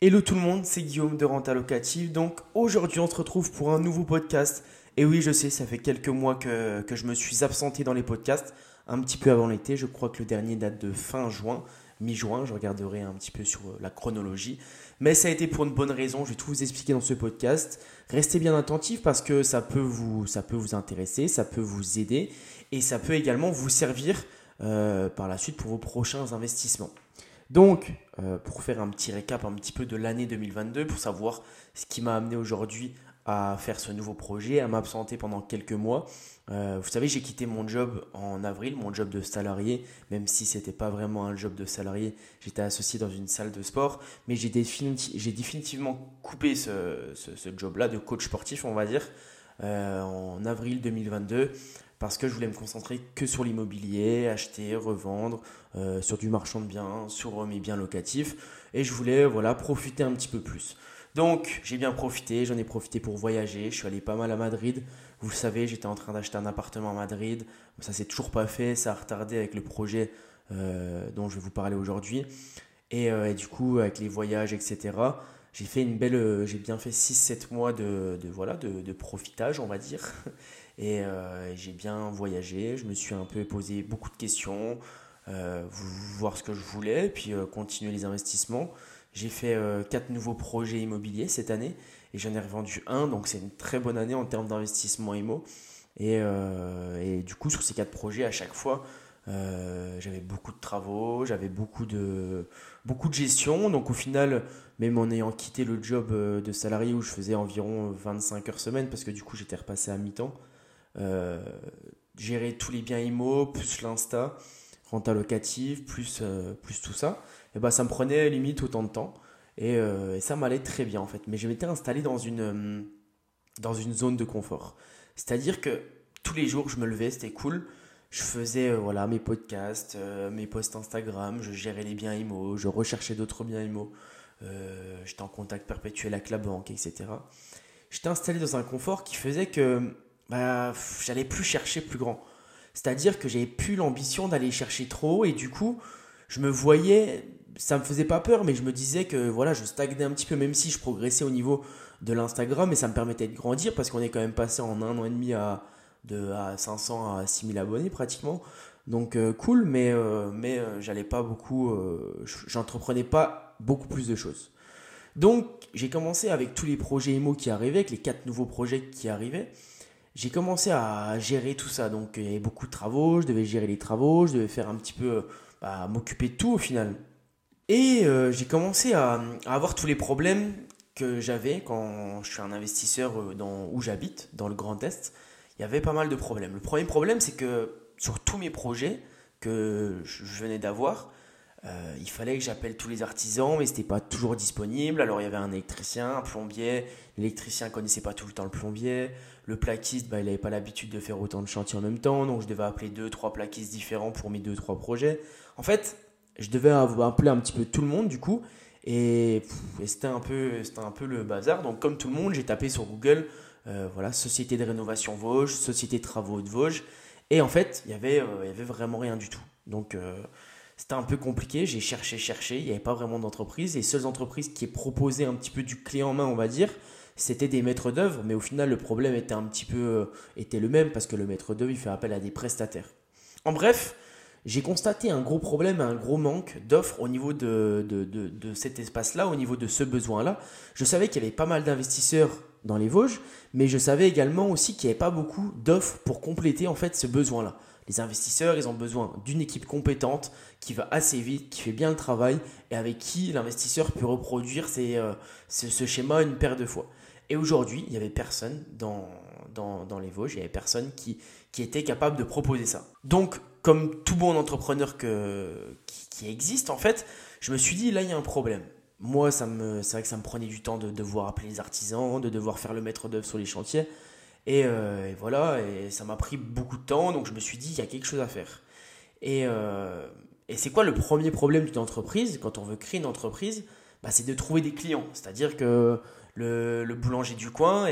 Hello tout le monde, c'est Guillaume de Renta Locative. Donc aujourd'hui on se retrouve pour un nouveau podcast. Et oui je sais, ça fait quelques mois que, je me suis absenté dans les podcasts, un petit peu avant l'été. Je crois que le dernier date de fin juin, mi-juin, je regarderai un petit peu sur euh, la chronologie. Mais ça a été pour une bonne raison, je vais tout vous expliquer dans ce podcast. Restez bien attentifs parce que ça peut vous, ça peut vous intéresser, ça peut vous aider et ça peut également vous servir euh, par la suite pour vos prochains investissements. Donc, euh, pour faire un petit récap un petit peu de l'année 2022, pour savoir ce qui m'a amené aujourd'hui à faire ce nouveau projet, à m'absenter pendant quelques mois. Euh, vous savez, j'ai quitté mon job en avril, mon job de salarié, même si ce n'était pas vraiment un job de salarié, j'étais associé dans une salle de sport, mais j'ai définitivement coupé ce, job-là de coach sportif, on va dire, euh, en avril 2022 parce que je voulais me concentrer que sur l'immobilier, acheter, revendre, euh, sur du marchand de biens, sur mes biens locatifs, et je voulais voilà profiter un petit peu plus. Donc j'ai bien profité, j'en ai profité pour voyager, je suis allé pas mal à Madrid. Vous le savez, j'étais en train d'acheter un appartement à Madrid, ça s'est toujours pas fait, ça a retardé avec le projet euh, dont je vais vous parler aujourd'hui. Euh, et, du coup, avec les voyages, etc., j'ai fait une belle, j'ai bien fait 6-7 mois de, voilà, de, profitage, on va dire. Et euh, j'ai bien voyagé, je me suis un peu posé beaucoup de questions, euh, voir ce que je voulais, puis euh, continuer les investissements. J'ai fait quatre nouveaux projets immobiliers cette année et j'en ai revendu un, donc c'est une très bonne année en termes d'investissement IMO. Et, et, du coup, sur ces quatre projets, à chaque fois, j'avais beaucoup de travaux, j'avais beaucoup de, beaucoup de gestion. Donc au final, même en ayant quitté le job de salarié où je faisais environ 25 heures semaine, parce que du coup j'étais repassé à mi-temps, euh, gérer tous les biens IMO, plus l'Insta, renta locative, plus, euh, plus tout ça, et bah, ça me prenait limite autant de temps. Euh, et, ça m'allait très bien en fait. Mais je m'étais installé dans une, dans une zone de confort. C'est-à-dire que tous les jours, je me levais, c'était cool. Je faisais voilà, mes podcasts, mes posts Instagram, je gérais les biens IMO, je recherchais d'autres biens IMO. J'étais en contact perpétuel avec la banque, etc. J'étais installé dans un confort qui faisait que bah, j'allais plus chercher plus grand. C'est-à-dire que j'avais plus l'ambition d'aller chercher trop et du coup, je me voyais, ça me faisait pas peur, mais je me disais que voilà, je stagnais un petit peu, même si je progressais au niveau de l'Instagram et ça me permettait de grandir parce qu'on est quand même passé en un an et demi à, de, à 500 à 6000 abonnés pratiquement. Donc euh, cool, mais, euh, mais euh, j'allais pas beaucoup, j'entreprenais pas beaucoup plus de choses. Donc j'ai commencé avec tous les projets IMO qui arrivaient, avec les quatre nouveaux projets qui arrivaient j'ai commencé à gérer tout ça. Donc il y avait beaucoup de travaux, je devais gérer les travaux, je devais faire un petit peu, bah, m'occuper de tout au final. Et euh, j'ai commencé à, avoir tous les problèmes que j'avais quand je suis un investisseur euh, où j'habite, dans le Grand Est. Il y avait pas mal de problèmes. Le premier problème, c'est que sur tous mes projets que je venais d'avoir, euh, il fallait que j'appelle tous les artisans, mais ce n'était pas toujours disponible. Alors il y avait un électricien, un plombier. L'électricien connaissait pas tout le temps le plombier. Le plaquiste, bah, il n'avait pas l'habitude de faire autant de chantiers en même temps, donc je devais appeler deux, trois plaquistes différents pour mes deux, trois projets. En fait, je devais appeler un petit peu tout le monde du coup, et, c'était un peu, c'était un peu le bazar. Donc comme tout le monde, j'ai tapé sur Google, euh, voilà, société de rénovation Vosges, société de travaux de Vosges, et en fait, il y avait, euh, avait vraiment rien du tout. Donc c'était un peu compliqué, j'ai cherché, cherché, il n'y avait pas vraiment d'entreprise. Les seules entreprises qui proposaient un petit peu du clé en main, on va dire, c'était des maîtres d'œuvre, mais au final, le problème était un petit peu euh, le même parce que le maître d'œuvre, il fait appel à des prestataires. En bref, j'ai constaté un gros problème, un gros manque d'offres au niveau de, de, de cet espace-là, au niveau de ce besoin-là. Je savais qu'il y avait pas mal d'investisseurs dans les Vosges, mais je savais également aussi qu'il n'y avait pas beaucoup d'offres pour compléter en fait ce besoin-là. Les investisseurs, ils ont besoin d'une équipe compétente qui va assez vite, qui fait bien le travail et avec qui l'investisseur peut reproduire euh, ce, schéma une paire de fois. Et aujourd'hui, il n'y avait personne dans, les Vosges, il n'y avait personne qui, était capable de proposer ça. Donc, comme tout bon entrepreneur qui, existe, en fait, je me suis dit, là, il y a un problème. Moi, c'est vrai que ça me prenait du temps de devoir appeler les artisans, de devoir faire le maître d'œuvre sur les chantiers. Euh, et, voilà, et ça m'a pris beaucoup de temps, donc je me suis dit, il y a quelque chose à faire. Et, euh, et c'est quoi le premier problème d'une entreprise Quand on veut créer une entreprise, bah, c'est de trouver des clients. C'est-à-dire que le, boulanger du coin,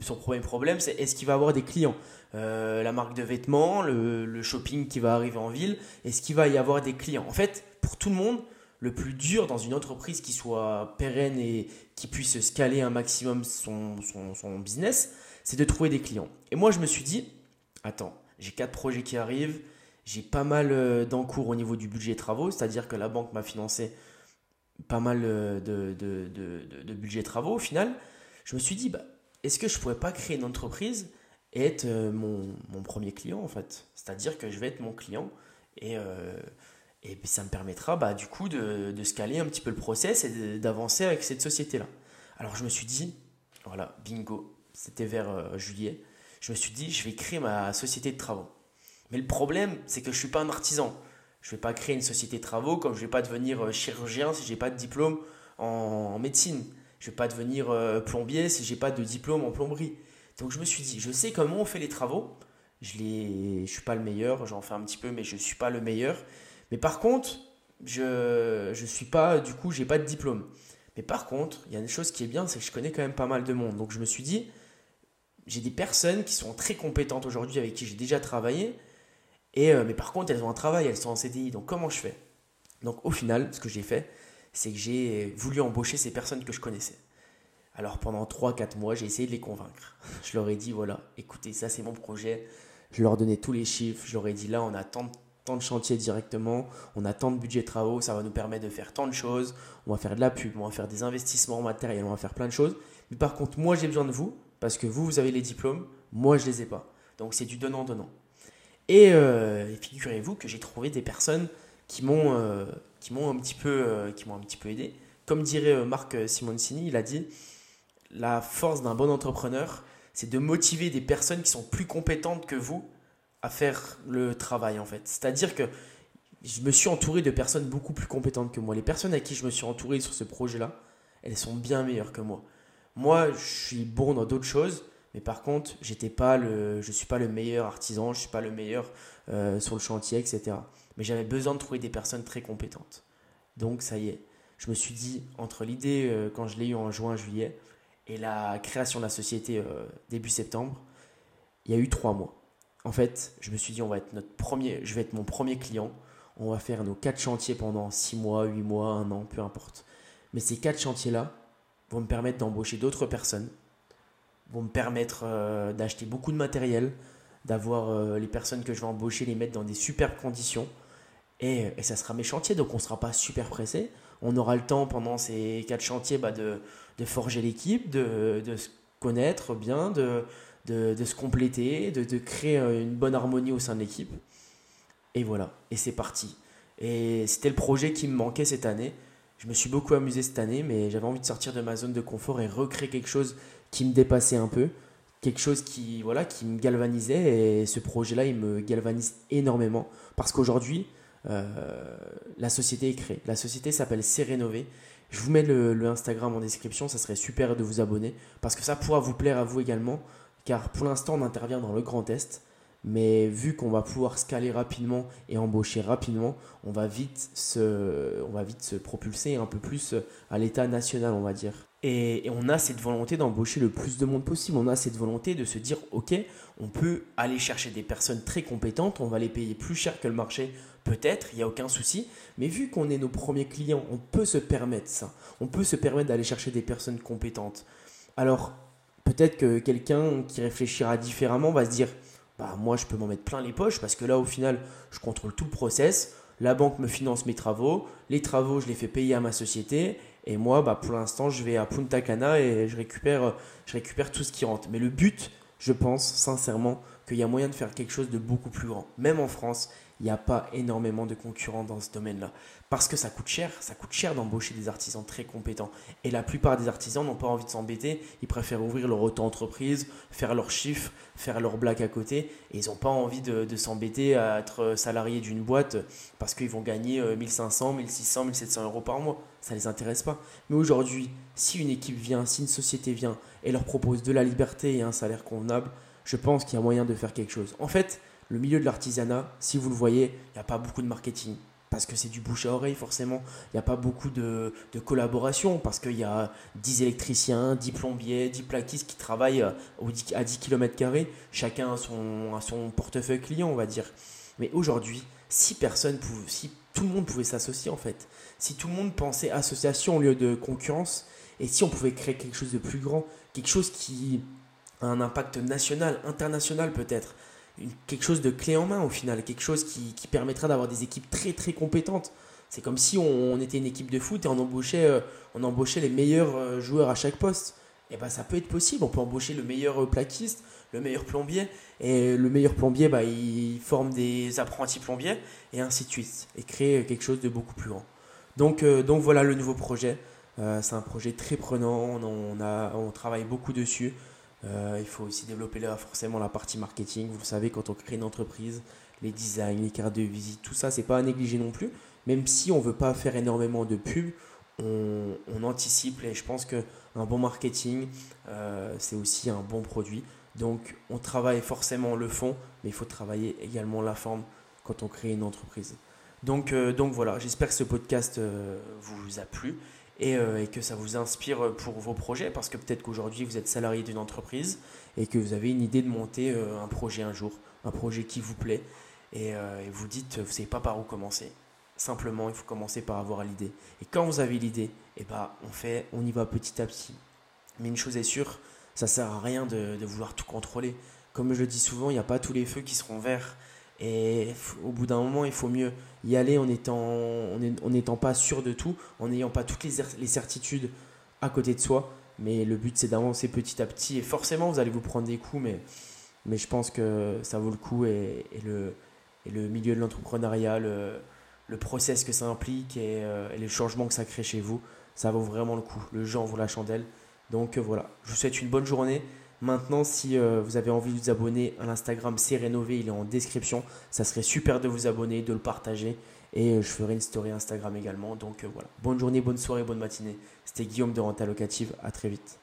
son premier problème, c'est est-ce qu'il va avoir des clients? Euh, La marque de vêtements, le, le, shopping qui va arriver en ville, est-ce qu'il va y avoir des clients? En fait, pour tout le monde, le plus dur dans une entreprise qui soit pérenne et qui puisse scaler un maximum son, son, business, c'est de trouver des clients. Et moi, je me suis dit, attends, j'ai quatre projets qui arrivent, j'ai pas mal euh, d'encours au niveau du budget travaux, c'est-à-dire que la banque m'a financé pas mal euh, de, de, de, budget travaux au final. Je me suis dit, bah, est-ce que je pourrais pas créer une entreprise et être euh, mon, mon premier client en fait? C'est-à-dire que je vais être mon client et et ça me permettra bah, du coup de, de scaler un petit peu le process et d'avancer avec cette société-là. Alors je me suis dit, voilà, bingo, c'était vers euh, juillet, je me suis dit, je vais créer ma société de travaux. Mais le problème, c'est que je ne suis pas un artisan. Je ne vais pas créer une société de travaux comme je ne vais pas devenir euh, chirurgien si je n'ai pas de diplôme en, médecine. Je ne vais pas devenir euh, plombier si je n'ai pas de diplôme en plomberie. Donc je me suis dit, je sais comment on fait les travaux. Je ne suis pas le meilleur, j'en fais un petit peu, mais je ne suis pas le meilleur. Mais par contre, je ne suis pas, du coup, j'ai pas de diplôme. Mais par contre, il y a une chose qui est bien, c'est que je connais quand même pas mal de monde. Donc je me suis dit, j'ai des personnes qui sont très compétentes aujourd'hui avec qui j'ai déjà travaillé. Et, euh, mais par contre, elles ont un travail, elles sont en CDI. Donc comment je fais? Donc au final, ce que j'ai fait, c'est que j'ai voulu embaucher ces personnes que je connaissais. Alors pendant 3-4 mois, j'ai essayé de les convaincre. Je leur ai dit, voilà, écoutez, ça c'est mon projet. Je leur donnais tous les chiffres. Je leur ai dit, là, on a tant de chantiers directement, on a tant de budget de travaux, ça va nous permettre de faire tant de choses, on va faire de la pub, on va faire des investissements en matériel, on va faire plein de choses. Mais par contre, moi j'ai besoin de vous, parce que vous, vous avez les diplômes, moi je les ai pas. Donc c'est du donnant-donnant. Et, euh, figurez-vous que j'ai trouvé des personnes qui m'ont euh, qui m'ont un petit peu euh, qui m'ont un petit peu aidé. Comme dirait Marc Simoncini, il a dit la force d'un bon entrepreneur, c'est de motiver des personnes qui sont plus compétentes que vous à faire le travail en fait. C'est-à-dire que je me suis entouré de personnes beaucoup plus compétentes que moi. Les personnes à qui je me suis entouré sur ce projet-là, elles sont bien meilleures que moi. Moi, je suis bon dans d'autres choses, mais par contre, j'étais pas le, je suis pas le meilleur artisan, je suis pas le meilleur euh, sur le chantier, etc. Mais j'avais besoin de trouver des personnes très compétentes. Donc ça y est, je me suis dit entre l'idée euh, quand je l'ai eu en juin, juillet, et la création de la société euh, début septembre, il y a eu trois mois en fait, je me suis dit, on va être notre premier, je vais être mon premier client. On va faire nos quatre chantiers pendant six mois, huit mois, un an, peu importe. Mais ces quatre chantiers-là vont me permettre d'embaucher d'autres personnes, vont me permettre euh, d'acheter beaucoup de matériel, d'avoir euh, les personnes que je vais embaucher, les mettre dans des superbes conditions. Et, ça sera mes chantiers, donc on ne sera pas super pressé. On aura le temps pendant ces quatre chantiers bah, de, forger l'équipe, de, de se connaître bien, de, de, se compléter, de, créer euh, une bonne harmonie au sein de l'équipe. Et voilà, et c'est parti. Et c'était le projet qui me manquait cette année. Je me suis beaucoup amusé cette année, mais j'avais envie de sortir de ma zone de confort et recréer quelque chose qui me dépassait un peu, quelque chose qui, voilà, qui me galvanisait. Et ce projet-là, il me galvanise énormément parce qu'aujourd'hui, euh, la société est créée. La société s'appelle Rénové. Je vous mets le, le, Instagram en description, ça serait super de vous abonner parce que ça pourra vous plaire à vous également car pour l'instant on intervient dans le Grand Est, mais vu qu'on va pouvoir scaler rapidement et embaucher rapidement, on va vite se, on va vite se propulser un peu plus à l'état national, on va dire. Et, on a cette volonté d'embaucher le plus de monde possible. On a cette volonté de se dire, ok, on peut aller chercher des personnes très compétentes, on va les payer plus cher que le marché, peut-être, il n'y a aucun souci. Mais vu qu'on est nos premiers clients, on peut se permettre ça. On peut se permettre d'aller chercher des personnes compétentes. Alors, peut-être que quelqu'un qui réfléchira différemment va se dire bah moi je peux m'en mettre plein les poches parce que là au final je contrôle tout le process, la banque me finance mes travaux, les travaux je les fais payer à ma société et moi bah pour l'instant je vais à Punta Cana et je récupère je récupère tout ce qui rentre. Mais le but, je pense sincèrement qu'il y a moyen de faire quelque chose de beaucoup plus grand. Même en France, il n'y a pas énormément de concurrents dans ce domaine-là. Parce que ça coûte cher, ça coûte cher d'embaucher des artisans très compétents. Et la plupart des artisans n'ont pas envie de s'embêter, ils préfèrent ouvrir leur auto-entreprise, faire leurs chiffres, faire leur blague à côté, et ils n'ont pas envie de, s'embêter à être salarié d'une boîte parce qu'ils vont gagner 1500, 1600, 1700 euros par mois. Ça ne les intéresse pas. Mais aujourd'hui, si une équipe vient, si une société vient et leur propose de la liberté et un salaire convenable, je pense qu'il y a moyen de faire quelque chose. En fait, le milieu de l'artisanat, si vous le voyez, il n'y a pas beaucoup de marketing. Parce que c'est du bouche à oreille, forcément. Il n'y a pas beaucoup de, collaboration. Parce qu'il y a 10 électriciens, 10 plombiers, 10 plaquistes qui travaillent à 10 km. Chacun a son, son portefeuille client, on va dire. Mais aujourd'hui, si personne pouvait, si tout le monde pouvait s'associer en fait, si tout le monde pensait association au lieu de concurrence, et si on pouvait créer quelque chose de plus grand, quelque chose qui a un impact national, international peut-être, quelque chose de clé en main au final, quelque chose qui, permettra d'avoir des équipes très très compétentes. C'est comme si on, était une équipe de foot et on embauchait, euh, on embauchait les meilleurs euh, joueurs à chaque poste. Et ben ça peut être possible, on peut embaucher le meilleur euh, plaquiste, le meilleur plombier, et le meilleur plombier, bah, il forme des apprentis plombiers, et ainsi de suite, et créer quelque chose de beaucoup plus grand. Donc, donc voilà le nouveau projet. c'est un projet très prenant, on, a, on travaille beaucoup dessus. Euh, il faut aussi développer là, forcément la partie marketing. Vous savez, quand on crée une entreprise, les designs, les cartes de visite, tout ça, c'est pas à négliger non plus. Même si on veut pas faire énormément de pub, on, anticipe et je pense qu'un bon marketing, euh, c'est aussi un bon produit. Donc on travaille forcément le fond, mais il faut travailler également la forme quand on crée une entreprise. Donc, euh, donc voilà, j'espère que ce podcast vous a plu. Euh, et, que ça vous inspire pour vos projets parce que peut-être qu'aujourd'hui vous êtes salarié d'une entreprise et que vous avez une idée de monter euh, un projet un jour, un projet qui vous plaît et, euh, vous dites vous ne savez pas par où commencer. Simplement, il faut commencer par avoir l'idée. Et quand vous avez l'idée, eh ben, on fait, on y va petit à petit. Mais une chose est sûre, ça sert à rien de, de vouloir tout contrôler. Comme je le dis souvent, il n'y a pas tous les feux qui seront verts. Et au bout d'un moment, il faut mieux y aller en étant, en n'étant pas sûr de tout, en n'ayant pas toutes les, certitudes à côté de soi. Mais le but, c'est d'avancer petit à petit. Et forcément, vous allez vous prendre des coups, mais, mais je pense que ça vaut le coup. Et, le, milieu de l'entrepreneuriat, le, process que ça implique et, euh, et, les changements que ça crée chez vous, ça vaut vraiment le coup. Le jeu vaut la chandelle. Donc euh, voilà, je vous souhaite une bonne journée. Maintenant, si euh, vous avez envie de vous abonner à l'Instagram, c'est rénové, il est en description. Ça serait super de vous abonner, de le partager. Et euh, je ferai une story Instagram également. Donc euh, voilà. Bonne journée, bonne soirée, bonne matinée. C'était Guillaume de Renta Locative. À très vite.